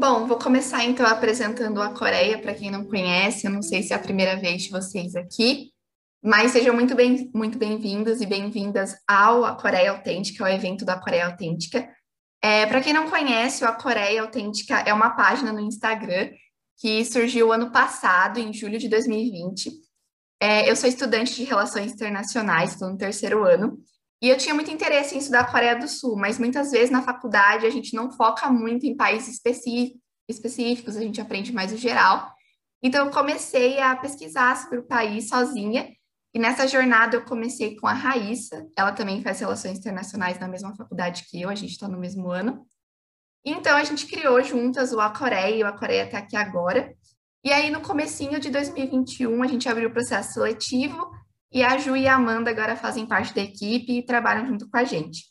Bom, vou começar então apresentando a Coreia para quem não conhece. Eu não sei se é a primeira vez de vocês aqui, mas sejam muito bem muito bem-vindos e bem-vindas ao A Coreia Autêntica, ao evento da Coreia Autêntica. É, para quem não conhece, o A Coreia Autêntica é uma página no Instagram que surgiu ano passado, em julho de 2020. É, eu sou estudante de Relações Internacionais, estou no terceiro ano, e eu tinha muito interesse em estudar a Coreia do Sul, mas muitas vezes na faculdade a gente não foca muito em países específicos, a gente aprende mais o geral. Então eu comecei a pesquisar sobre o país sozinha, e nessa jornada eu comecei com a Raíssa, ela também faz relações internacionais na mesma faculdade que eu, a gente está no mesmo ano. Então a gente criou juntas o A Coreia, e o A Coreia está aqui agora. E aí no comecinho de 2021 a gente abriu o processo seletivo e a Ju e a Amanda agora fazem parte da equipe e trabalham junto com a gente.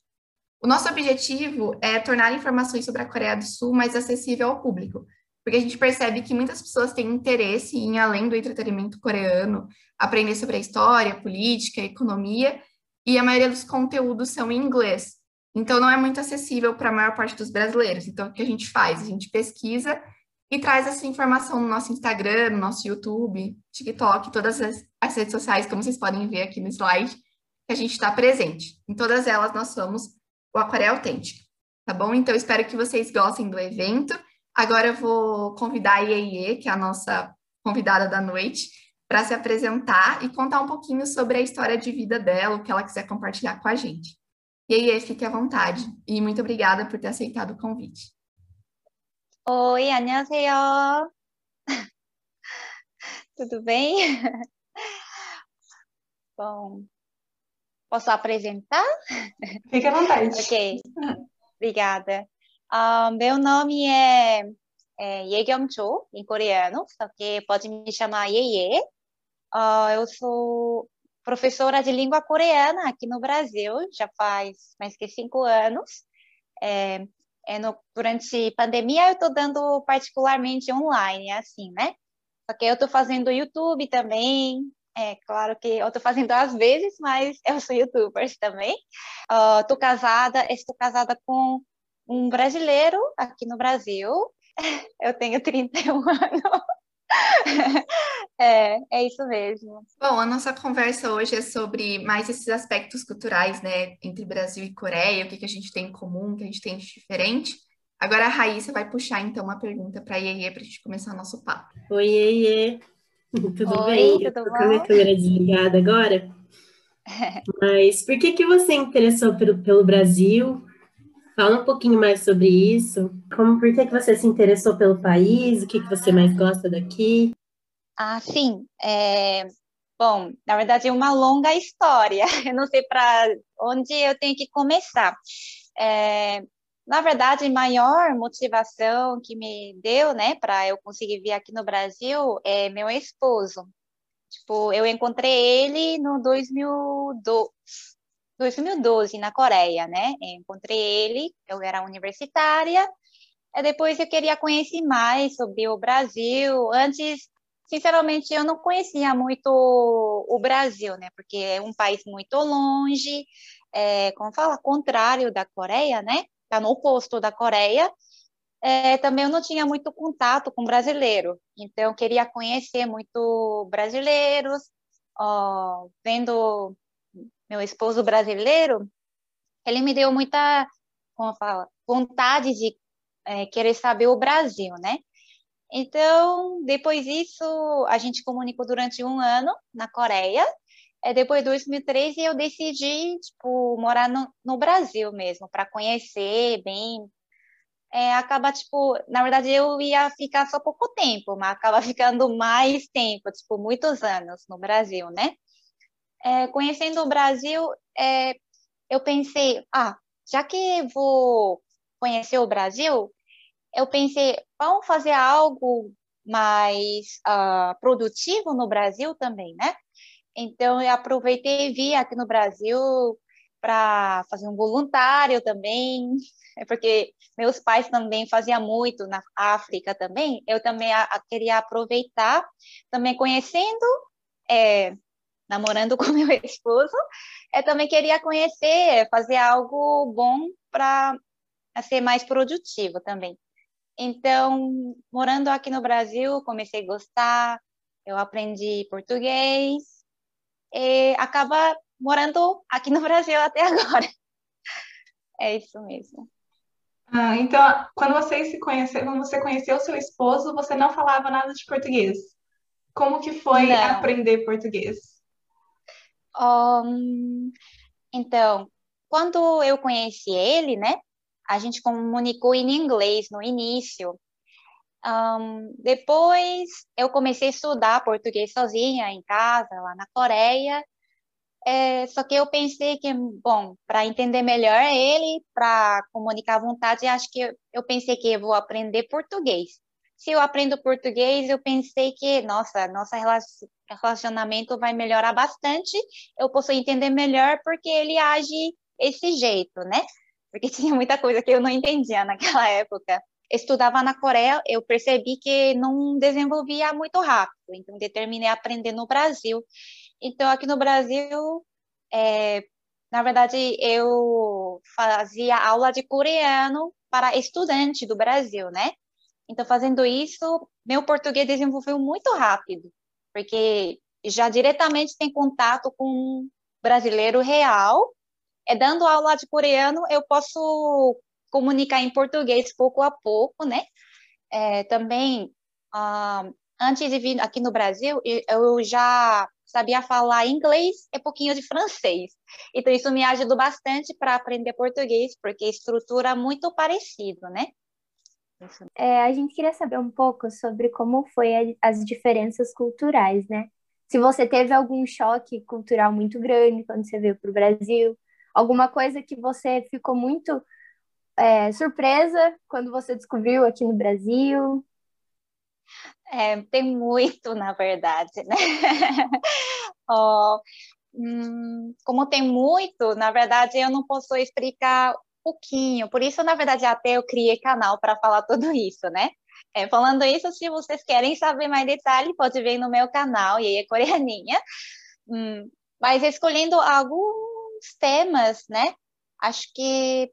O nosso objetivo é tornar informações sobre a Coreia do Sul mais acessível ao público, porque a gente percebe que muitas pessoas têm interesse em, além do entretenimento coreano, aprender sobre a história, política, economia, e a maioria dos conteúdos são em inglês. Então, não é muito acessível para a maior parte dos brasileiros. Então, o que a gente faz? A gente pesquisa e traz essa informação no nosso Instagram, no nosso YouTube, TikTok, todas as, as redes sociais, como vocês podem ver aqui no slide, que a gente está presente. Em todas elas nós somos o Aquarela Autêntico, tá bom? Então espero que vocês gostem do evento. Agora eu vou convidar a Iê, que é a nossa convidada da noite, para se apresentar e contar um pouquinho sobre a história de vida dela, o que ela quiser compartilhar com a gente. Iê, fique à vontade. E muito obrigada por ter aceitado o convite. Oi, 안녕하세요. Tudo bem? Bom, posso apresentar? Fique à vontade. ok, obrigada. Uh, meu nome é, é Yegeom-cho, em coreano, só que pode me chamar Yeye. Uh, eu sou professora de língua coreana aqui no Brasil, já faz mais que cinco anos. É, é no, durante pandemia eu estou dando particularmente online, assim, né? Só que eu estou fazendo YouTube também, é claro que eu estou fazendo às vezes, mas eu sou youtuber também. Estou uh, casada, estou casada com um brasileiro aqui no Brasil. Eu tenho 31 anos. é, é isso mesmo. Bom, a nossa conversa hoje é sobre mais esses aspectos culturais, né, entre Brasil e Coreia, o que, que a gente tem em comum, o que a gente tem de diferente. Agora a Raíssa vai puxar então uma pergunta para a Iê para a gente começar o nosso papo. Oi, Iê. Tudo Oi, bem? Tudo Eu tô bom? com a minha câmera desligada agora. Mas por que que você interessou pelo, pelo Brasil? Fala um pouquinho mais sobre isso. Como, por que que você se interessou pelo país? O que que você mais gosta daqui? Ah, sim. É, bom, na verdade é uma longa história. Eu não sei para onde eu tenho que começar. É, na verdade, a maior motivação que me deu, né, para eu conseguir vir aqui no Brasil é meu esposo. Tipo, eu encontrei ele no 2012, 2012 na Coreia, né? Eu encontrei ele, eu era universitária, depois eu queria conhecer mais sobre o Brasil. Antes, sinceramente, eu não conhecia muito o Brasil, né? Porque é um país muito longe, é, como fala, contrário da Coreia, né? Tá no oposto da Coreia. É, também eu não tinha muito contato com brasileiro, então eu queria conhecer muito brasileiros, ó, vendo meu esposo brasileiro, ele me deu muita, como fala, vontade de é, querer saber o Brasil, né? Então, depois disso, a gente comunicou durante um ano na Coreia. É, depois de 2013, eu decidi, tipo, morar no, no Brasil mesmo, para conhecer bem. É, acaba, tipo, na verdade, eu ia ficar só pouco tempo, mas acaba ficando mais tempo, tipo, muitos anos no Brasil, né? é, conhecendo o Brasil, é, eu pensei, ah, já que vou conhecer o Brasil, eu pensei, vamos fazer algo mais uh, produtivo no Brasil também, né? Então, eu aproveitei e vi aqui no Brasil para fazer um voluntário também, porque meus pais também faziam muito na África também. Eu também a, a queria aproveitar, também conhecendo é, namorando com meu esposo, eu também queria conhecer, fazer algo bom para ser mais produtivo também. Então, morando aqui no Brasil, comecei a gostar, eu aprendi português e acaba morando aqui no Brasil até agora. É isso mesmo. Ah, então, quando você se conheceu, quando você conheceu seu esposo, você não falava nada de português. Como que foi Não. aprender português? Um, então, quando eu conheci ele, né, a gente comunicou em inglês no início. Um, depois eu comecei a estudar português sozinha em casa, lá na Coreia. É, só que eu pensei que, bom, para entender melhor ele, para comunicar à vontade, acho que eu, eu pensei que eu vou aprender português. Se eu aprendo português, eu pensei que, nossa, nosso relacionamento vai melhorar bastante, eu posso entender melhor porque ele age esse jeito, né? Porque tinha muita coisa que eu não entendia naquela época. Estudava na Coreia, eu percebi que não desenvolvia muito rápido, então determinei aprender no Brasil. Então, aqui no Brasil, é, na verdade, eu fazia aula de coreano para estudante do Brasil, né? Então, fazendo isso, meu português desenvolveu muito rápido, porque já diretamente tem contato com brasileiro real. É dando aula de coreano, eu posso comunicar em português pouco a pouco, né? É, também, ah, antes de vir aqui no Brasil, eu já sabia falar inglês e pouquinho de francês. Então, isso me ajudou bastante para aprender português, porque estrutura muito parecida, né? É, a gente queria saber um pouco sobre como foi a, as diferenças culturais, né? Se você teve algum choque cultural muito grande quando você veio para o Brasil, alguma coisa que você ficou muito é, surpresa quando você descobriu aqui no Brasil? É, tem muito, na verdade, né? oh, hum, como tem muito, na verdade, eu não posso explicar pouquinho. Por isso, na verdade, até eu criei canal para falar tudo isso, né? É, falando isso, se vocês querem saber mais detalhes, pode ver no meu canal, aí é coreaninha. Hum, mas escolhendo alguns temas, né? Acho que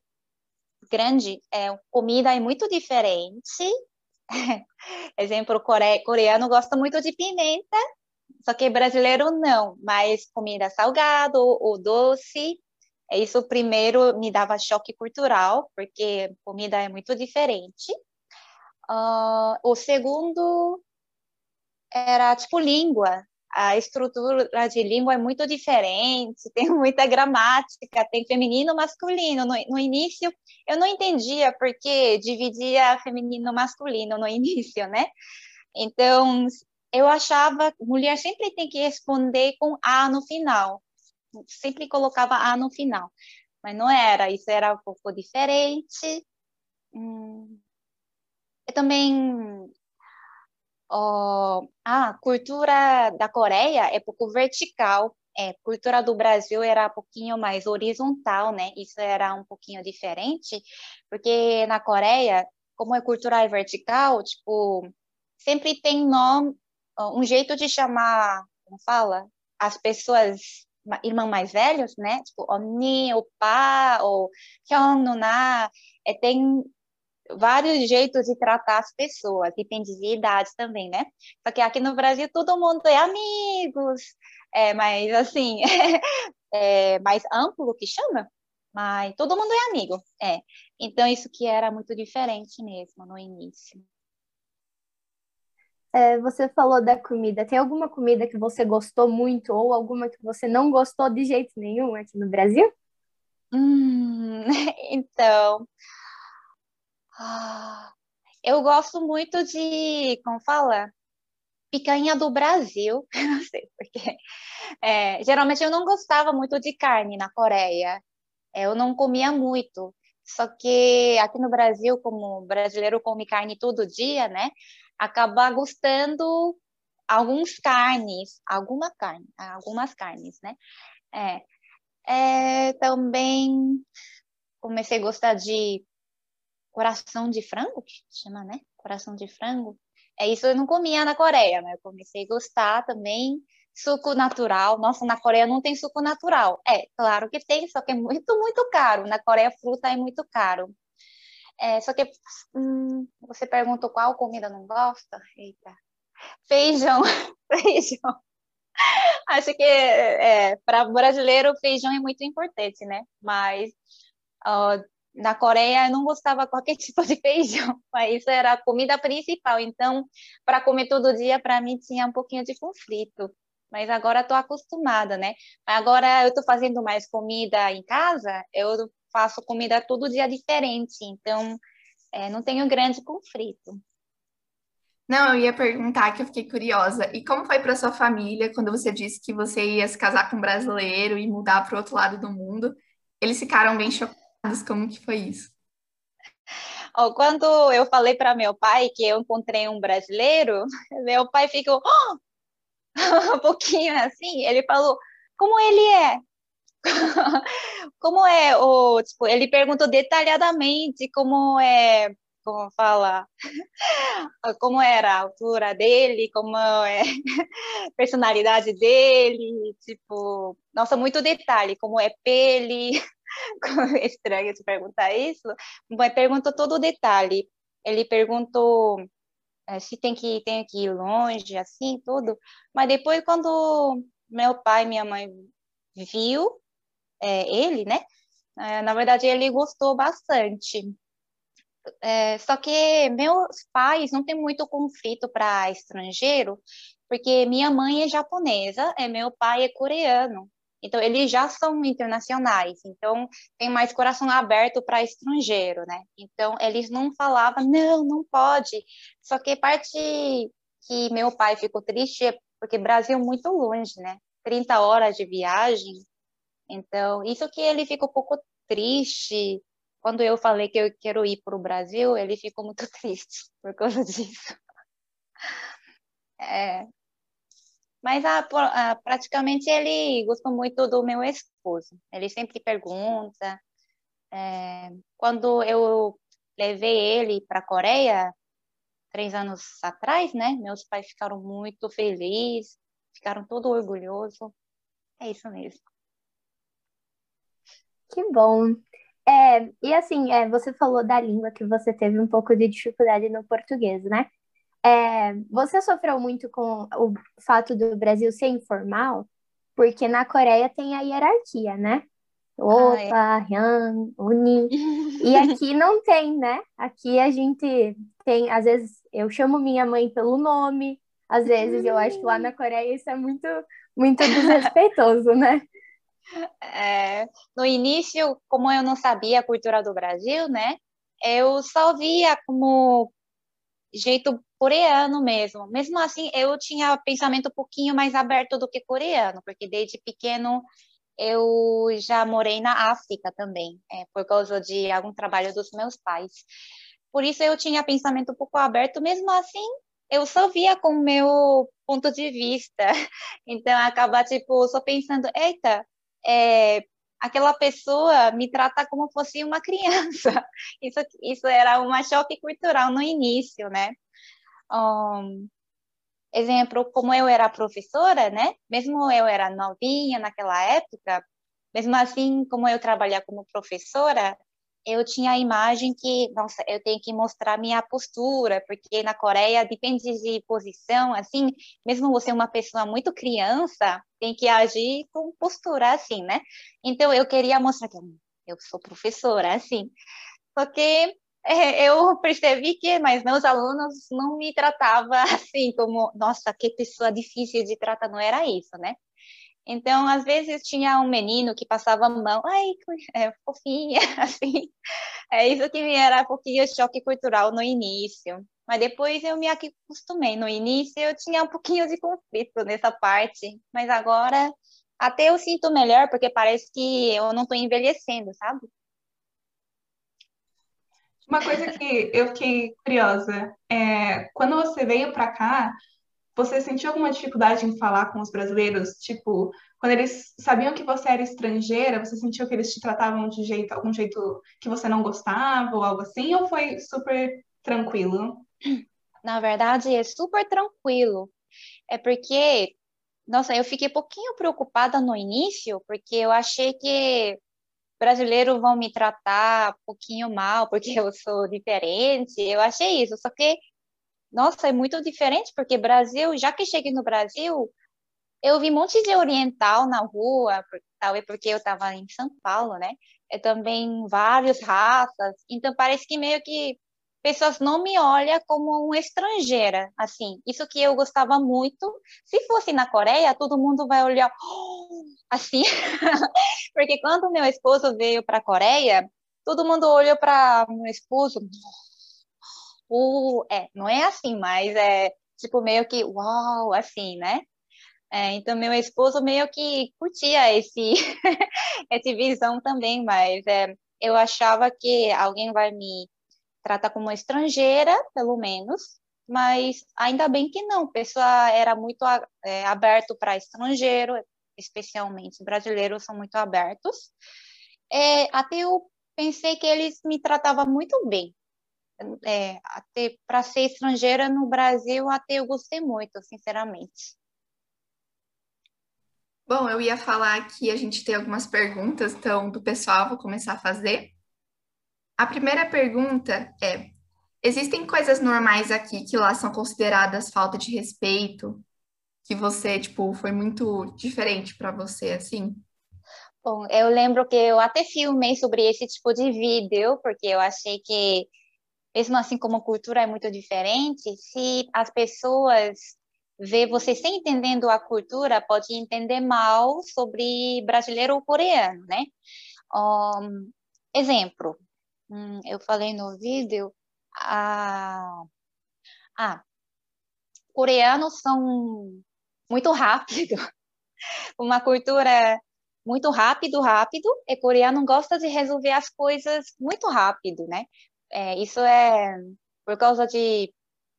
grande, é, comida é muito diferente. Exemplo, core, coreano gosta muito de pimenta, só que brasileiro não, mas comida salgado ou doce, isso primeiro me dava choque cultural, porque comida é muito diferente. Uh, o segundo era tipo língua. A estrutura de língua é muito diferente, tem muita gramática, tem feminino masculino. No, no início, eu não entendia porque dividia feminino masculino no início, né? Então, eu achava mulher sempre tem que responder com A no final sempre colocava A no final. Mas não era, isso era um pouco diferente. Hum. E também oh, a cultura da Coreia é pouco vertical. É, cultura do Brasil era um pouquinho mais horizontal, né? Isso era um pouquinho diferente, porque na Coreia, como é cultura vertical, tipo, sempre tem nome, um jeito de chamar, como fala, as pessoas irmãos mais velhos, né? Tipo, Oni, Opa, ou Hyung, Nuna, é, tem vários jeitos de tratar as pessoas, depende de idade também, né? Só que aqui no Brasil todo mundo é amigos, é, mas assim, é mais amplo que chama, mas todo mundo é amigo, é. Então isso que era muito diferente mesmo no início. É, você falou da comida. Tem alguma comida que você gostou muito ou alguma que você não gostou de jeito nenhum aqui no Brasil? Hum, então, ah, eu gosto muito de, como fala? Picanha do Brasil. Não sei porquê. É, geralmente eu não gostava muito de carne na Coreia. É, eu não comia muito. Só que aqui no Brasil, como brasileiro come carne todo dia, né? acabar gostando alguns carnes, alguma carne, algumas carnes, né? É, é, também comecei a gostar de coração de frango, que chama, né? Coração de frango. É isso eu não comia na Coreia, mas eu comecei a gostar também. Suco natural. Nossa, na Coreia não tem suco natural. É, claro que tem, só que é muito, muito caro. Na Coreia, fruta é muito caro. É, só que hum, você perguntou qual comida não gosta? Eita. Feijão, feijão. Acho que é, para brasileiro feijão é muito importante, né? Mas uh, na Coreia eu não gostava qualquer tipo de feijão, mas isso era a comida principal. Então, para comer todo dia, para mim tinha um pouquinho de conflito. Mas agora estou acostumada, né? Agora eu estou fazendo mais comida em casa, eu faço comida todo dia diferente, então é, não tenho grande conflito. Não, eu ia perguntar que eu fiquei curiosa. E como foi para sua família quando você disse que você ia se casar com um brasileiro e mudar para o outro lado do mundo? Eles ficaram bem chocados. Como que foi isso? Oh, quando eu falei para meu pai que eu encontrei um brasileiro, meu pai ficou oh! um pouquinho assim. Ele falou: "Como ele é?" como é o tipo, ele perguntou detalhadamente como é como fala, como era a altura dele, como é a personalidade dele, tipo, nossa, muito detalhe, como é pele, estranho te perguntar isso, mas perguntou todo o detalhe. Ele perguntou é, se tem que, tem que ir longe, assim, tudo, mas depois quando meu pai e minha mãe viu é, ele, né, é, na verdade ele gostou bastante, é, só que meus pais não têm muito conflito para estrangeiro, porque minha mãe é japonesa e meu pai é coreano. Então, eles já são internacionais, então tem mais coração aberto para estrangeiro, né? Então, eles não falavam, não, não pode. Só que parte que meu pai ficou triste é porque Brasil é muito longe, né? 30 horas de viagem. Então, isso que ele ficou um pouco triste, quando eu falei que eu quero ir para o Brasil, ele ficou muito triste por causa disso. É, mas a, a, praticamente ele gostou muito do meu esposo. Ele sempre pergunta. É, quando eu levei ele para a Coreia, três anos atrás, né? Meus pais ficaram muito felizes, ficaram todo orgulhosos. É isso mesmo. Que bom. É, e assim, é, você falou da língua que você teve um pouco de dificuldade no português, né? É, você sofreu muito com o fato do Brasil ser informal, porque na Coreia tem a hierarquia, né? Opa, Hyun, Uni. E aqui não tem, né? Aqui a gente tem, às vezes eu chamo minha mãe pelo nome, às vezes eu acho que lá na Coreia isso é muito, muito desrespeitoso, né? É, no início, como eu não sabia a cultura do Brasil, né? Eu só via como jeito coreano mesmo. Mesmo assim, eu tinha pensamento um pouquinho mais aberto do que coreano, porque desde pequeno eu já morei na África também, é, por causa de algum trabalho dos meus pais. Por isso eu tinha pensamento um pouco aberto, mesmo assim, eu só via com o meu ponto de vista. Então acaba tipo só pensando, eita, é, aquela pessoa me trata como fosse uma criança. Isso, isso era um choque cultural no início, né? Um, exemplo, como eu era professora, né? Mesmo eu era novinha naquela época, mesmo assim, como eu trabalhava como professora, eu tinha a imagem que, nossa, eu tenho que mostrar minha postura, porque na Coreia depende de posição, assim, mesmo você uma pessoa muito criança, tem que agir com postura, assim, né? Então, eu queria mostrar que eu sou professora, assim. Só que é, eu percebi que, mas meus alunos não me tratavam assim, como, nossa, que pessoa difícil de tratar, não era isso, né? Então, às vezes tinha um menino que passava a mão, ai, é, fofinha, assim. É isso que me era um pouquinho choque cultural no início. Mas depois eu me acostumei. No início eu tinha um pouquinho de conflito nessa parte, mas agora até eu sinto melhor, porque parece que eu não estou envelhecendo, sabe? Uma coisa que eu fiquei curiosa é quando você veio para cá, você sentiu alguma dificuldade em falar com os brasileiros? Tipo, quando eles sabiam que você era estrangeira, você sentiu que eles te tratavam de jeito, algum jeito que você não gostava ou algo assim? Ou foi super tranquilo? Na verdade, é super tranquilo. É porque, nossa, eu fiquei pouquinho preocupada no início, porque eu achei que brasileiros vão me tratar um pouquinho mal porque eu sou diferente. Eu achei isso, só que nossa, é muito diferente porque Brasil, já que cheguei no Brasil, eu vi um monte de oriental na rua, talvez porque eu estava em São Paulo, né? É também várias raças, então parece que meio que pessoas não me olham como uma estrangeira, assim. Isso que eu gostava muito. Se fosse na Coreia, todo mundo vai olhar assim, porque quando meu esposo veio para a Coreia, todo mundo olhou para meu esposo. Uh, é, não é assim, mas é tipo meio que uau, assim, né? É, então, meu esposo meio que curtia esse, essa visão também, mas é, eu achava que alguém vai me tratar como estrangeira, pelo menos, mas ainda bem que não, a pessoa era muito é, aberto para estrangeiro, especialmente brasileiros são muito abertos. É, até eu pensei que eles me tratavam muito bem. É, até para ser estrangeira no Brasil, até eu gostei muito, sinceramente. Bom, eu ia falar que a gente tem algumas perguntas, então, do pessoal, vou começar a fazer. A primeira pergunta é: existem coisas normais aqui que lá são consideradas falta de respeito, que você, tipo, foi muito diferente para você, assim? Bom, eu lembro que eu até filmei sobre esse tipo de vídeo, porque eu achei que, mesmo assim como a cultura é muito diferente, se as pessoas ver você sem entendendo a cultura pode entender mal sobre brasileiro ou coreano, né? Um, exemplo, hum, eu falei no vídeo, ah, ah, coreanos são muito rápido, uma cultura muito rápido, rápido, e coreano gosta de resolver as coisas muito rápido, né? É, isso é por causa de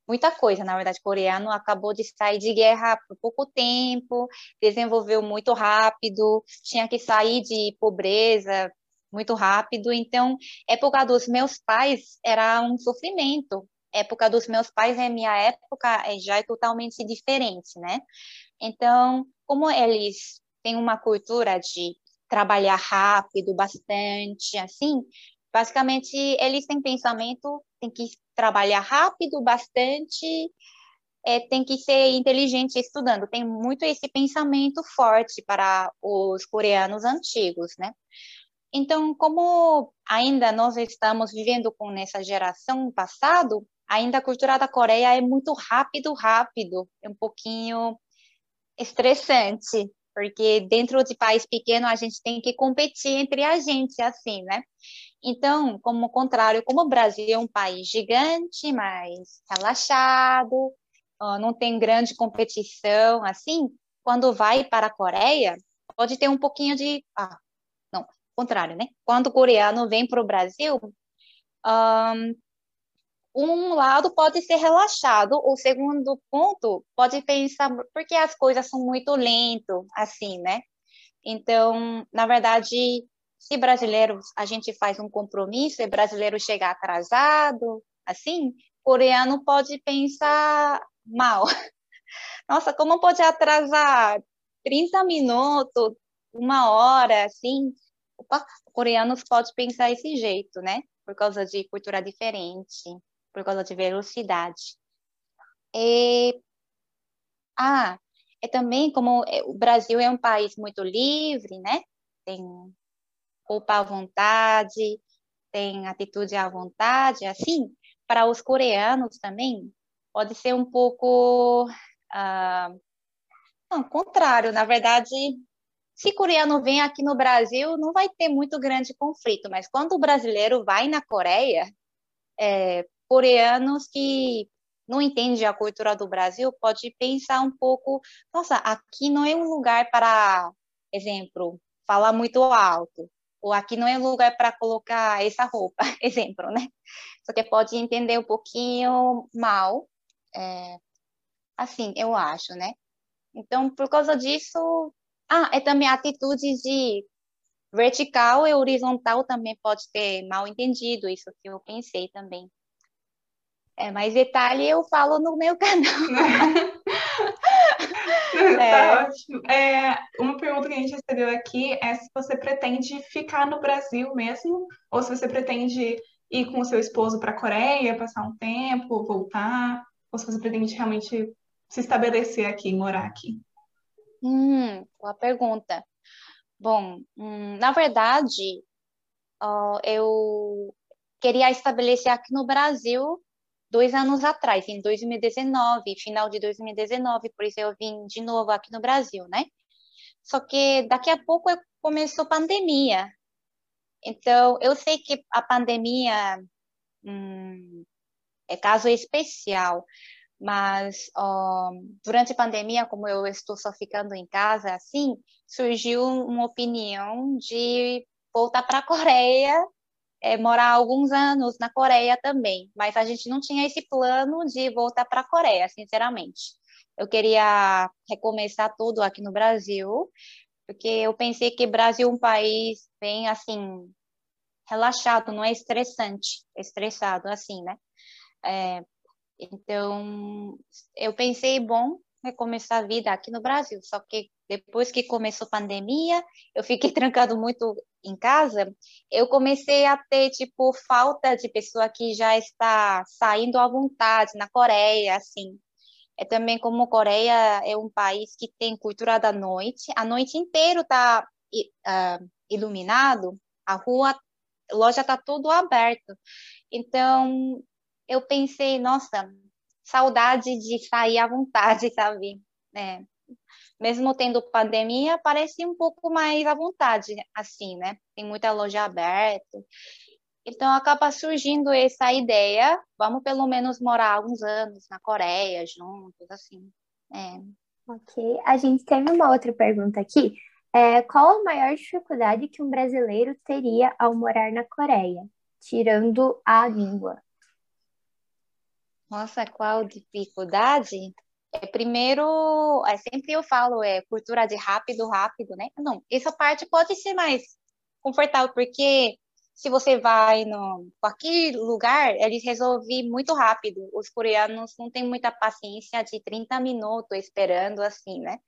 muita coisa, na verdade, coreano acabou de sair de guerra por pouco tempo, desenvolveu muito rápido, tinha que sair de pobreza muito rápido, então, época dos meus pais era um sofrimento, época dos meus pais é minha época é, já é totalmente diferente, né? Então, como eles têm uma cultura de trabalhar rápido, bastante, assim, basicamente eles têm pensamento, tem que trabalhar rápido, bastante, é, tem que ser inteligente estudando. Tem muito esse pensamento forte para os coreanos antigos, né? Então, como ainda nós estamos vivendo com essa geração passado, ainda a cultura da Coreia é muito rápido, rápido, é um pouquinho estressante, porque dentro de país pequeno a gente tem que competir entre a gente, assim, né? Então, como contrário, como o Brasil é um país gigante, mas relaxado, não tem grande competição, assim, quando vai para a Coreia, pode ter um pouquinho de. Ah, não, contrário, né? Quando o coreano vem para o Brasil, um, um lado pode ser relaxado, o segundo ponto pode pensar, porque as coisas são muito lento, assim, né? Então, na verdade, se brasileiro a gente faz um compromisso e brasileiro chega atrasado, assim, coreano pode pensar mal. Nossa, como pode atrasar 30 minutos, uma hora, assim? Opa, coreanos pode pensar esse jeito, né? Por causa de cultura diferente, por causa de velocidade. E... Ah, é também como é, o Brasil é um país muito livre, né? Tem roupa à vontade, tem atitude à vontade, assim, para os coreanos também pode ser um pouco uh, não, contrário, na verdade, se coreano vem aqui no Brasil, não vai ter muito grande conflito, mas quando o brasileiro vai na Coreia, é, coreanos que não entendem a cultura do Brasil pode pensar um pouco, nossa, aqui não é um lugar para, exemplo, falar muito alto ou aqui não é lugar para colocar essa roupa, exemplo, né? Só que pode entender um pouquinho mal, é, assim, eu acho, né? Então, por causa disso, ah, é também a atitude de vertical e horizontal também pode ter mal entendido, isso que eu pensei também. É, mas detalhe eu falo no meu canal. É. Tá ótimo. É, uma pergunta que a gente recebeu aqui é se você pretende ficar no Brasil mesmo, ou se você pretende ir com o seu esposo para a Coreia, passar um tempo, voltar, ou se você pretende realmente se estabelecer aqui, morar aqui. Hum, boa pergunta. Bom, hum, na verdade, uh, eu queria estabelecer aqui no Brasil dois anos atrás, em 2019, final de 2019, por isso eu vim de novo aqui no Brasil, né? Só que daqui a pouco começou a pandemia. Então, eu sei que a pandemia hum, é caso especial, mas durante a pandemia, como eu estou só ficando em casa, assim, surgiu uma opinião de voltar para a Coreia é, morar alguns anos na Coreia também, mas a gente não tinha esse plano de voltar para a Coreia, sinceramente. Eu queria recomeçar tudo aqui no Brasil, porque eu pensei que Brasil é um país bem assim relaxado, não é estressante, estressado assim, né? É, então eu pensei, bom, recomeçar a vida aqui no Brasil, só que depois que começou a pandemia, eu fiquei trancado muito em casa, eu comecei a ter, tipo, falta de pessoa que já está saindo à vontade na Coreia, assim. É também como a Coreia é um país que tem cultura da noite, a noite inteira está uh, iluminado, a rua, a loja está tudo aberto. Então, eu pensei, nossa, saudade de sair à vontade, sabe? É, mesmo tendo pandemia, parece um pouco mais à vontade, assim, né? Tem muita loja aberta. Então, acaba surgindo essa ideia, vamos pelo menos morar alguns anos na Coreia juntos, assim. É. Ok. A gente teve uma outra pergunta aqui. É, qual a maior dificuldade que um brasileiro teria ao morar na Coreia, tirando a língua? Nossa, qual dificuldade? É, primeiro, é, sempre eu falo, é cultura de rápido, rápido, né? Não, essa parte pode ser mais confortável, porque se você vai no qualquer lugar, eles resolvem muito rápido. Os coreanos não têm muita paciência de 30 minutos esperando assim, né?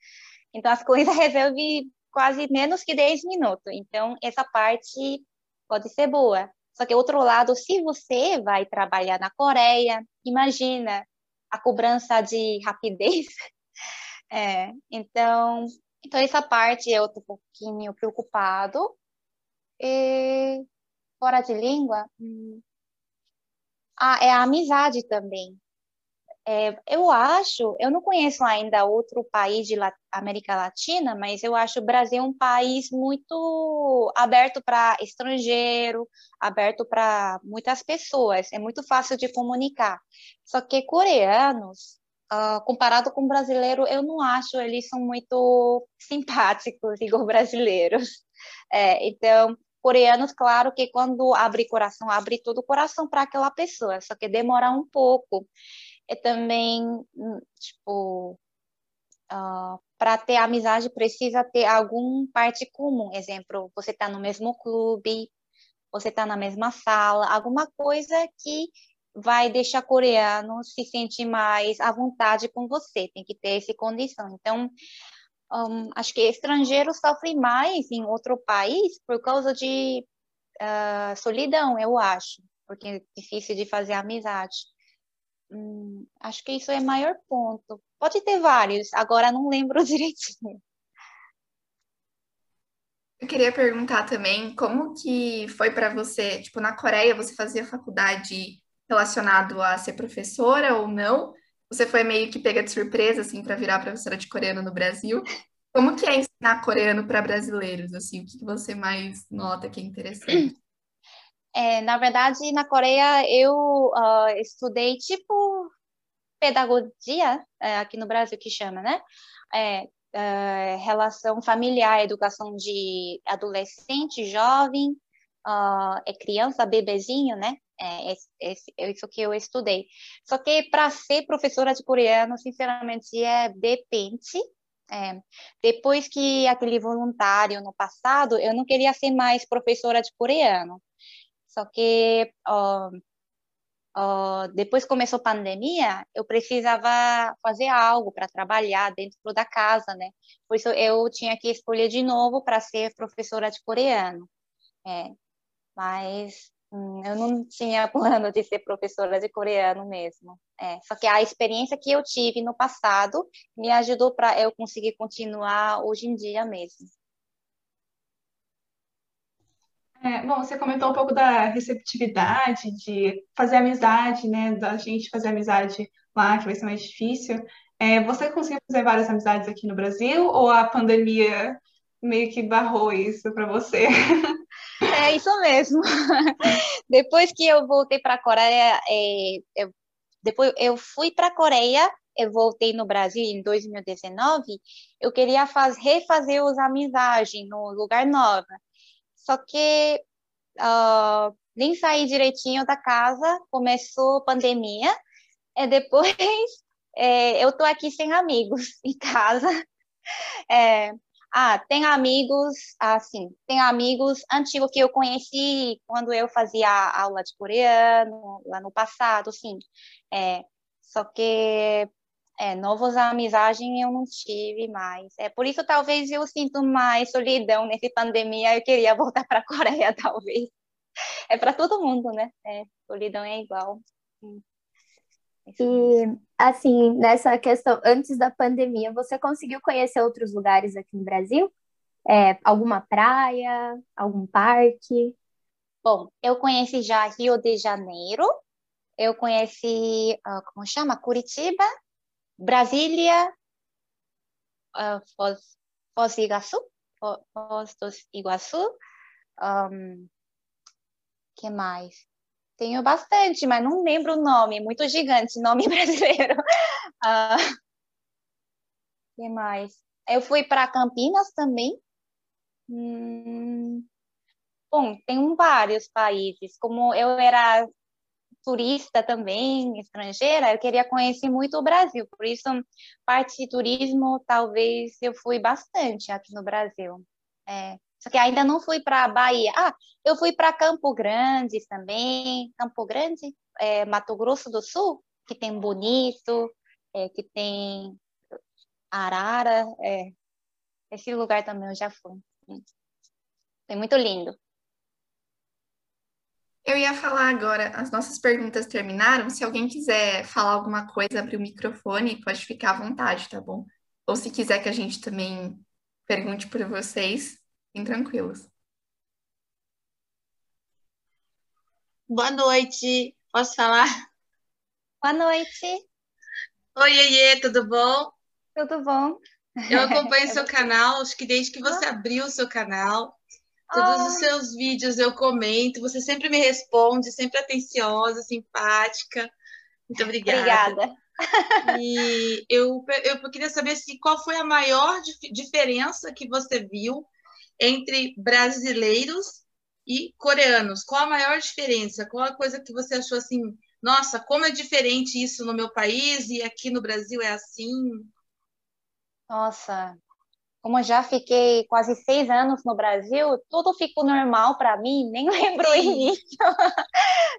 Então as coisas resolvem quase menos que 10 minutos. Então essa parte pode ser boa. Só que outro lado, se você vai trabalhar na Coreia, imagina a cobrança de rapidez. É, então, então, essa parte eu estou um pouquinho preocupado. E, fora de língua, hum, ah, é a amizade também. É, eu acho, eu não conheço ainda outro país de América Latina, mas eu acho o Brasil um país muito aberto para estrangeiro, aberto para muitas pessoas, é muito fácil de comunicar. Só que coreanos, uh, comparado com brasileiro, eu não acho eles são muito simpáticos igual brasileiros. É, então, coreanos, claro que quando abre coração, abre todo o coração para aquela pessoa, só que demora um pouco é também, hum, tipo, uh, ah, para ter amizade precisa ter algum parte comum. Exemplo, você está no mesmo clube, você está na mesma sala, alguma coisa que vai deixar coreano se sentir mais à vontade com você. Tem que ter essa condição. Então, um, acho que estrangeiro sofre mais em outro país por causa de uh, solidão, eu acho, porque é difícil de fazer amizade. Hum, acho que isso é maior ponto. Pode ter vários, agora não lembro direitinho. Eu queria perguntar também como que foi para você, tipo, na Coreia você fazia faculdade relacionado a ser professora ou não? Você foi meio que pega de surpresa assim para virar professora de coreano no Brasil? Como que é ensinar coreano para brasileiros assim? O que você mais nota que é interessante? É, na verdade, na Coreia eu uh, estudei tipo pedagogia, é, aqui no Brasil que chama, né? É, é, relação familiar, educação de adolescente, jovem, uh, é criança, bebezinho, né? É, esse, é isso que eu estudei. Só que para ser professora de coreano, sinceramente, é depende. É, depois que aquele voluntário no passado, eu não queria ser mais professora de coreano. Só que uh, depois começou a pandemia, eu precisava fazer algo para trabalhar dentro da casa, né? Por isso eu tinha que escolher de novo para ser professora de coreano. É, mas hum, eu não tinha plano de ser professora de coreano mesmo. É, só que a experiência que eu tive no passado me ajudou para eu conseguir continuar hoje em dia mesmo. É, bom, você comentou um pouco da receptividade, de fazer amizade, né? Da gente fazer amizade lá, que vai ser mais difícil. É, você conseguiu fazer várias amizades aqui no Brasil ou a pandemia meio que barrou isso para você? É isso mesmo. Depois que eu voltei para a Coreia, é, eu, depois eu fui para a Coreia, eu voltei no Brasil em 2019, eu queria faz, refazer as amizades no lugar novo. Só que uh, nem saí direitinho da casa, começou pandemia, e depois é, eu tô aqui sem amigos em casa. É, ah, tem amigos, assim, tem amigos antigos que eu conheci quando eu fazia aula de coreano, lá no passado, sim. É, só que é, novas amizades eu não tive mais. É por isso talvez eu sinto mais solidão nessa pandemia. Eu queria voltar para a Coreia, talvez. É para todo mundo, né? É, solidão é igual. E, assim, nessa questão, antes da pandemia, você conseguiu conhecer outros lugares aqui no Brasil? É, alguma praia, algum parque? Bom, eu conheci já Rio de Janeiro, eu conheci, uh, como chama? Curitiba, Brasília, uh, Foz, Foz do Iguaçu, Foz do Iguaçu, um, que mais? Tenho bastante, mas não lembro o nome, muito gigante, nome brasileiro. Uh, que mais? Eu fui para Campinas também. Hum, bom, tem vários países. Como eu era turista também, estrangeira, eu queria conhecer muito o Brasil. Por isso, parte de turismo, talvez eu fui bastante aqui no Brasil. É, só que ainda não fui para Bahia. Ah, eu fui para Campo Grande também. Campo Grande, é, Mato Grosso do Sul, que tem Bonito, é, que tem Arara. É. Esse lugar também eu já fui. É muito lindo. Eu ia falar agora, as nossas perguntas terminaram. Se alguém quiser falar alguma coisa, abrir o microfone, pode ficar à vontade, tá bom? Ou se quiser que a gente também pergunte para vocês, Fiquem tranquilos. Boa noite, posso falar? Boa noite. Oi, Iê, tudo bom? Tudo bom. Eu acompanho seu canal, acho que desde que você abriu o seu canal, todos os ah. seus vídeos eu comento, você sempre me responde, sempre atenciosa, simpática. Muito obrigada. Obrigada. E eu, eu queria saber se qual foi a maior diferença que você viu entre brasileiros e coreanos? Qual a maior diferença? Qual a coisa que você achou assim, nossa, como é diferente isso no meu país e aqui no Brasil é assim? Nossa, como eu já fiquei quase seis anos no Brasil, tudo ficou normal para mim, nem lembro o início.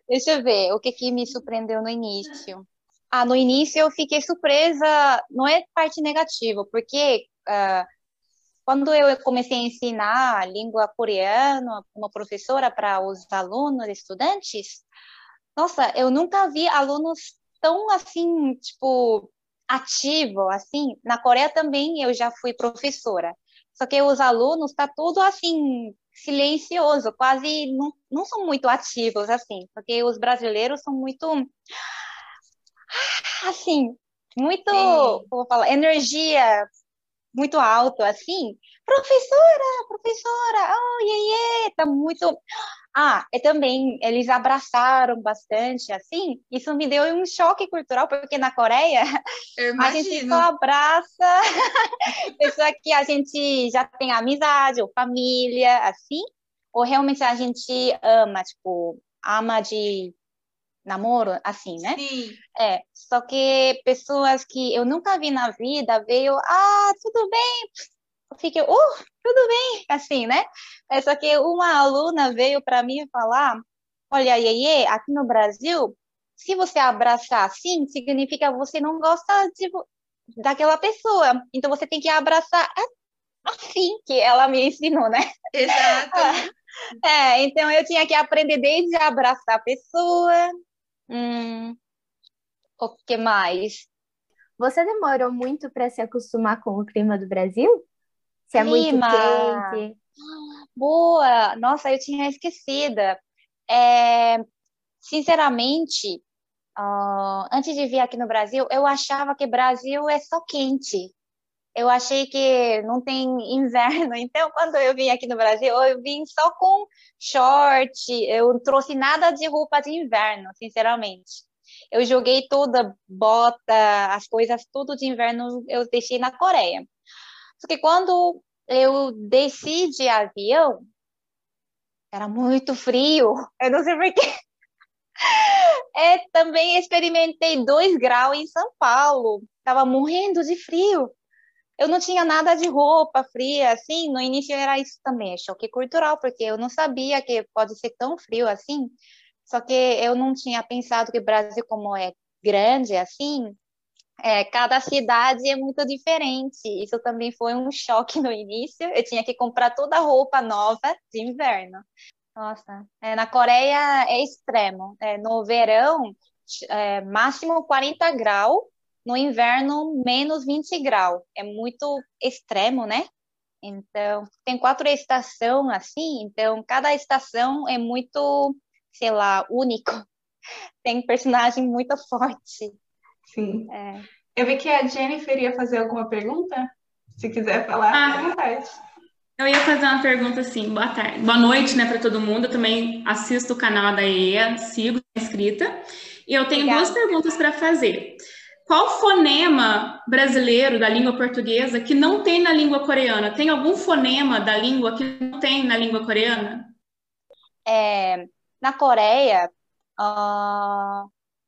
Deixa eu ver, o que, que me surpreendeu no início. Ah, no início eu fiquei surpresa, não é parte negativa, porque uh, quando eu comecei a ensinar a língua coreana, uma professora para os alunos, estudantes, nossa, eu nunca vi alunos tão assim, tipo, ativo, assim. Na Coreia também eu já fui professora. Só que os alunos tá tudo assim silencioso, quase não, não são muito ativos assim, porque os brasileiros são muito assim, muito, Sim. como falar, energia muito alto, assim, professora, professora, oh, iê, iê, tá muito... Ah, e também eles abraçaram bastante, assim, isso me deu um choque cultural, porque na Coreia a gente só abraça pessoa que a gente já tem amizade, ou família, assim, ou realmente a gente ama, tipo, ama de namoro, assim, né? Sim. É, só que pessoas que eu nunca vi na vida veio, ah, tudo bem, fiquei, uh, tudo bem, assim, né? É, só que uma aluna veio para mim falar, olha, Iê, aqui no Brasil, se você abraçar assim, significa você não gosta de, daquela pessoa. Então você tem que abraçar assim que ela me ensinou, né? Exato. É, então eu tinha que aprender desde abraçar a pessoa. Hum, o que mais? Você demorou muito para se acostumar com o clima do Brasil? Se é muito quente? Boa! Nossa, eu tinha esquecido. É, sinceramente, ah, antes de vir aqui no Brasil, eu achava que Brasil é só quente. Eu achei que não tem inverno. Então, quando eu vim aqui no Brasil, eu vim só com short. Eu não trouxe nada de roupa de inverno, sinceramente. Eu joguei toda bota, as coisas tudo de inverno eu deixei na Coreia. Só que quando eu desci de avião, era muito frio. Eu não sei porquê. É, também experimentei dois graus em São Paulo. Tava morrendo de frio. Eu não tinha nada de roupa fria, assim. No início era isso também, é choque cultural, porque eu não sabia que pode ser tão frio assim. Só que eu não tinha pensado que o Brasil, como é grande assim, é, cada cidade é muito diferente. Isso também foi um choque no início. Eu tinha que comprar toda a roupa nova de inverno. Nossa, é, na Coreia é extremo. É, no verão, é, máximo 40 graus, no inverno, menos 20 graus. É muito extremo, né? Então, tem quatro estações assim, então cada estação é muito, sei lá, único. Tem personagem muito forte. Sim. É. Eu vi que a Jennifer ia fazer alguma pergunta. Se quiser falar, Ah. à vontade. Eu ia fazer uma pergunta assim, boa tarde, boa noite, né, para todo mundo. Eu também assisto o canal da EA, sigo sou inscrita. E eu tenho Obrigada. duas perguntas para fazer. Qual fonema brasileiro da língua portuguesa que não tem na língua coreana? Tem algum fonema da língua que não tem na língua coreana? É, na Coreia, ah,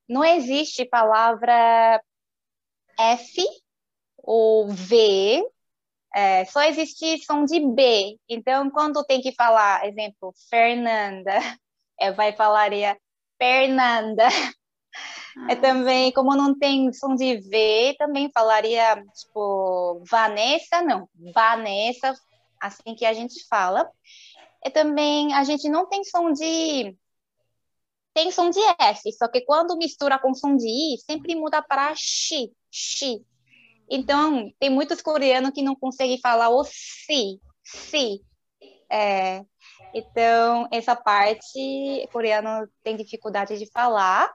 não existe palavra F ou V, é, só existe som de B. Então, quando tem que falar, exemplo, Fernanda, é, vai falaria Fernanda. É também, como não tem som de V, também falaria, tipo, Vanessa, não, Vanessa, assim que a gente fala. E também a gente não tem som de. Tem som de S, só que quando mistura com som de I, sempre muda para X, X. Então, tem muitos coreanos que não conseguem falar o si, si. É, então, essa parte, coreano tem dificuldade de falar.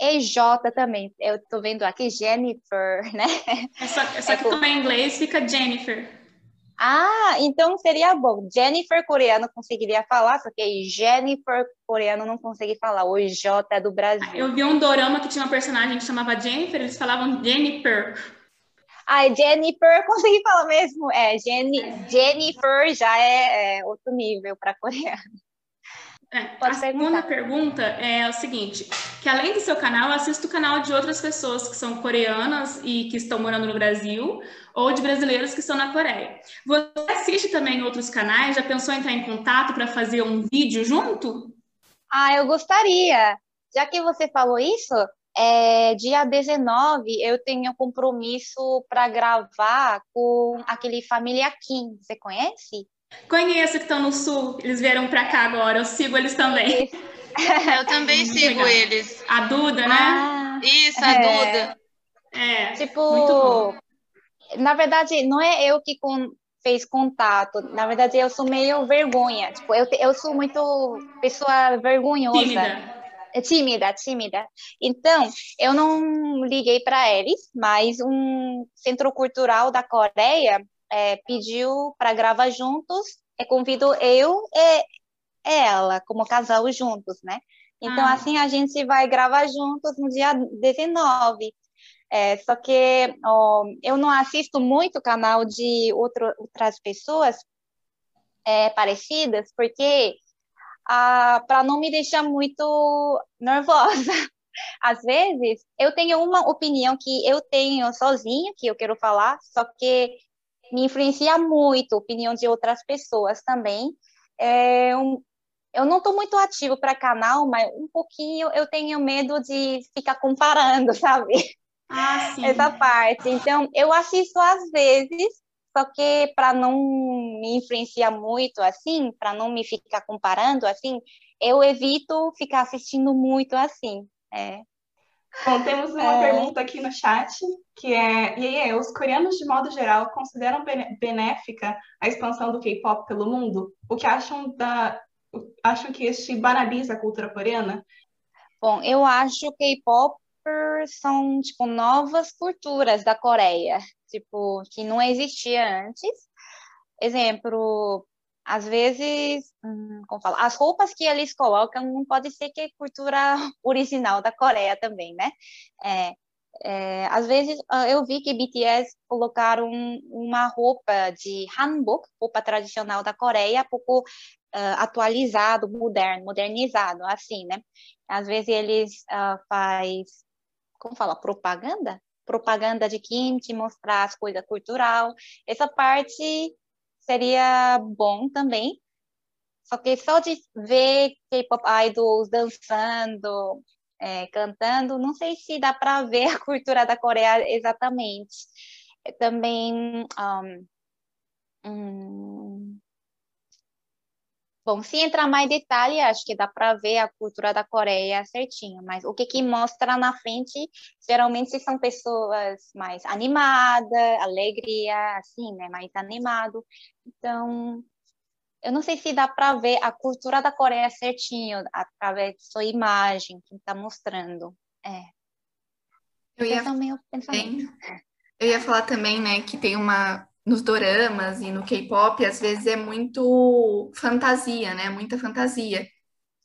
E J também, eu tô vendo aqui Jennifer, né? É só, é só É que por- como é inglês, fica Jennifer. Ah, então seria bom. Jennifer coreano conseguiria falar, só que Jennifer coreano não consegue falar. O J é do Brasil. Eu vi um dorama que tinha uma personagem que chamava Jennifer, eles falavam Jennifer. Ah, Jennifer consegui falar mesmo. É, Jenny, Jennifer já é, é outro nível para coreano. É, a segunda pergunta é o seguinte, que além do seu canal, eu assisto o canal de outras pessoas que são coreanas e que estão morando no Brasil, ou de brasileiros que estão na Coreia. Você assiste também outros canais? Já pensou em entrar em contato para fazer um vídeo junto? Ah, eu gostaria. Já que você falou isso, é, dia 19 eu tenho compromisso para gravar com aquele Família Kim. Você conhece? Conheço que estão no Sul, eles vieram para cá agora, eu sigo eles também. Eu também sigo legal. eles. A Duda, né? Ah, Isso, a É. Duda. É, tipo, muito bom. na verdade, não é eu que com, fez contato. Na verdade, eu sou meio vergonha. Tipo, eu, eu sou muito pessoa vergonhosa. Tímida. É tímida, tímida. Então, eu não liguei para eles, mas um centro cultural da Coreia é, pediu para gravar juntos e convidou eu e ela como casal juntos, né? Então, Ah. assim, a gente vai gravar juntos no dia 19. É, só que ó, eu não assisto muito canal de outro, outras pessoas é, parecidas, porque para não me deixar muito nervosa. Às vezes, eu tenho uma opinião que eu tenho sozinha, que eu quero falar, só que me influencia muito a opinião de outras pessoas também. É um, eu não estou muito ativo para canal, mas um pouquinho eu tenho medo de ficar comparando, sabe? Ah, sim. Essa parte. Então, eu assisto às vezes, só que para não me influenciar muito assim, para não me ficar comparando assim, eu evito ficar assistindo muito assim. É. Bom, temos uma é... pergunta aqui no chat, que é, e aí, os coreanos de modo geral consideram benéfica a expansão do K-pop pelo mundo? O que acham da acham que este banaliza a cultura coreana? Bom, eu acho que K-pop são tipo novas culturas da Coreia, tipo que não existia antes. Exemplo, às vezes, hum, como fala, as roupas que eles colocam não pode ser que é cultura original da Coreia também, né? É, é, às vezes ah, eu vi que BTS colocaram uma roupa de hanbok, roupa tradicional da Coreia, pouco uh, atualizado, moderno, modernizado, assim, né? Às vezes eles uh, faz, como fala, propaganda? Propaganda de kimchi, mostrar as coisas cultural. Essa parte seria bom também. Só que só de ver K-pop idols dançando, é, cantando, não sei se dá para ver a cultura da Coreia exatamente. Também um, um, Bom, se entrar mais detalhe, acho que dá para ver a cultura da Coreia certinho, mas o que, que mostra na frente, geralmente são pessoas mais animadas, alegria, assim, né, mais animado. Então, eu não sei se dá para ver a cultura da Coreia certinho, através de sua imagem que está mostrando. É. Eu ia, eu ia falar também, né, que tem uma nos doramas e no K-pop, às vezes é muito fantasia, né? Muita fantasia.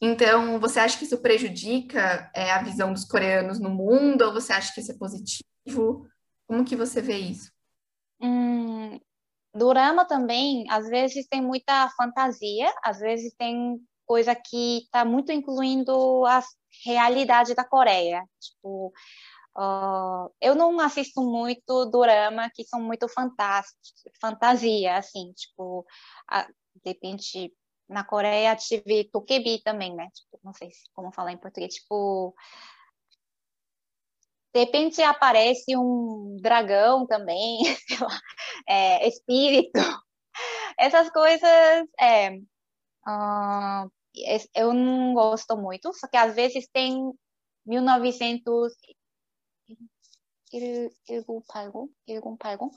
Então, você acha que isso prejudica é, a visão dos coreanos no mundo ou você acha que isso é positivo? Como que você vê isso? Hum, dorama também, às vezes tem muita fantasia, às vezes tem coisa que está muito incluindo a realidade da Coreia. Tipo, Uh, eu não assisto muito dorama que são muito fantásticos, fantasia, assim, tipo, a, de repente, na Coreia tive Tokebi também, né? Tipo, não sei como falar em português, tipo, de repente aparece um dragão também, lá, é, espírito, essas coisas, é, uh, eu não gosto muito, só que às vezes tem 1900 1080? 1080?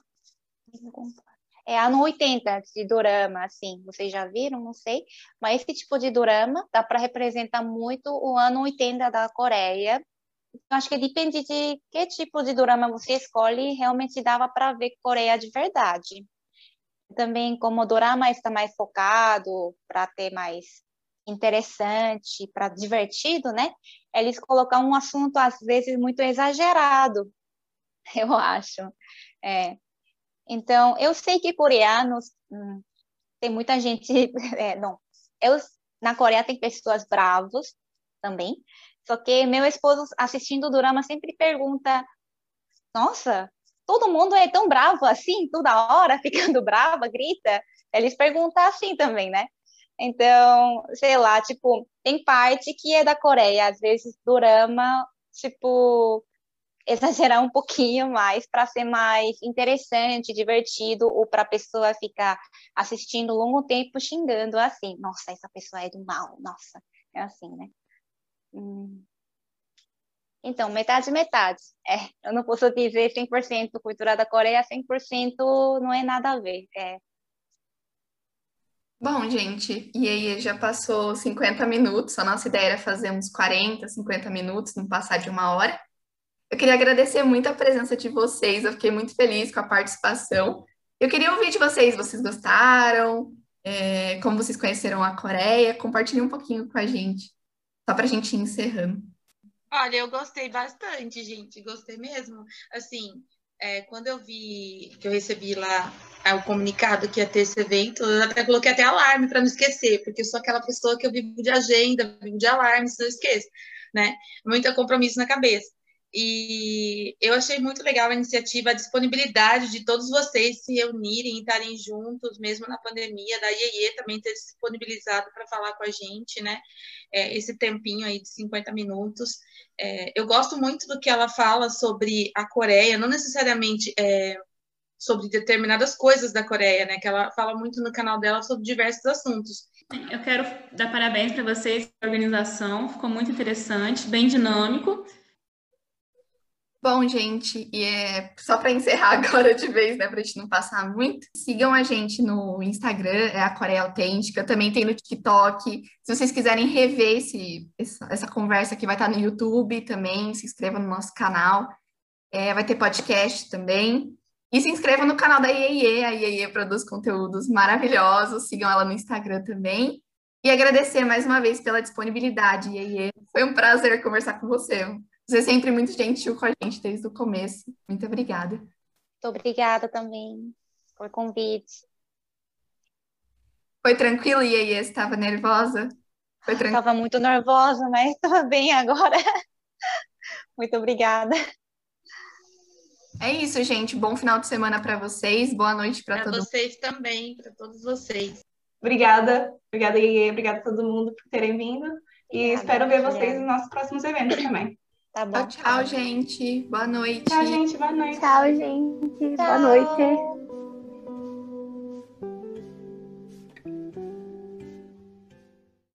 1080. É ano 80 de dorama, assim, vocês já viram? Não sei. Mas esse tipo de dorama dá para representar muito o ano 80 da Coreia. Então, acho que depende de que tipo de dorama você escolhe, realmente dava para ver Coreia de verdade. Também, como o dorama está mais focado para ter mais interessante, para divertido, né? Eles colocam um assunto às vezes muito exagerado, eu acho. É. Então, eu sei que coreanos hum, tem muita gente, é, não, eu na Coreia tem pessoas bravos também. Só que meu esposo assistindo o drama sempre pergunta: "Nossa, todo mundo é tão bravo assim, toda hora ficando brava, grita?" Eles perguntam assim também, né? Então, sei lá, tipo, tem parte que é da Coreia, às vezes drama, tipo, exagerar um pouquinho mais para ser mais interessante, divertido, ou para a pessoa ficar assistindo longo tempo xingando assim, nossa, essa pessoa é do mal, nossa, é assim, né? Hum. Então, metade, metade. É, eu não posso dizer 100% cultura da Coreia, 100% não é nada a ver. É. Bom, gente, e aí já passou 50 minutos, a nossa ideia era fazer uns 40, 50 minutos, não passar de uma hora. Eu queria agradecer muito a presença de vocês, eu fiquei muito feliz com a participação. Eu queria ouvir de vocês, vocês gostaram? É, como vocês conheceram a Coreia? Compartilhe um pouquinho com a gente, só para a gente ir encerrando. Olha, eu gostei bastante, gente, gostei mesmo. Assim, é, quando eu vi que eu recebi lá é, o comunicado que ia ter esse evento, eu até coloquei até alarme para não esquecer, porque eu sou aquela pessoa que eu vivo de agenda, vivo de alarme, se não esqueço, né? Muito compromisso na cabeça. E eu achei muito legal a iniciativa, a disponibilidade de todos vocês se reunirem e estarem juntos, mesmo na pandemia, da IEE também ter se disponibilizado para falar com a gente, né? É, esse tempinho aí de 50 minutos. É, eu gosto muito do que ela fala sobre a Coreia, não necessariamente é, sobre determinadas coisas da Coreia, né? Que ela fala muito no canal dela sobre diversos assuntos. Eu quero dar parabéns para vocês a organização, ficou muito interessante, bem dinâmico. Bom, gente, e é só para encerrar agora de vez, né, para a gente não passar muito, sigam a gente no Instagram, é a Coreia Autêntica, também tem no TikTok. Se vocês quiserem rever esse, essa, conversa aqui, vai estar no YouTube também, se inscrevam no nosso canal. É, vai ter podcast também. E se inscrevam no canal da IEE, a IEE produz conteúdos maravilhosos, sigam ela no Instagram também. E agradecer mais uma vez pela disponibilidade, IEE. Foi um prazer conversar com você. Você é sempre muito gentil com a gente desde o começo. Muito obrigada. Muito obrigada também por convite. Foi tranquilo, Iê? Estava nervosa? Foi tranquilo? Estava muito nervosa, mas estou bem agora. muito obrigada. É isso, gente. Bom final de semana para vocês. Boa noite para todos. Para vocês também, para todos vocês. Obrigada. Obrigada, Iê. Obrigada a todo mundo por terem vindo. E Obrigada, espero ver vocês nos nossos próximos eventos também. Tá bom. Tchau, tchau, gente. Boa noite. Tchau, gente. Boa noite. Tchau, gente. Tchau. Boa noite.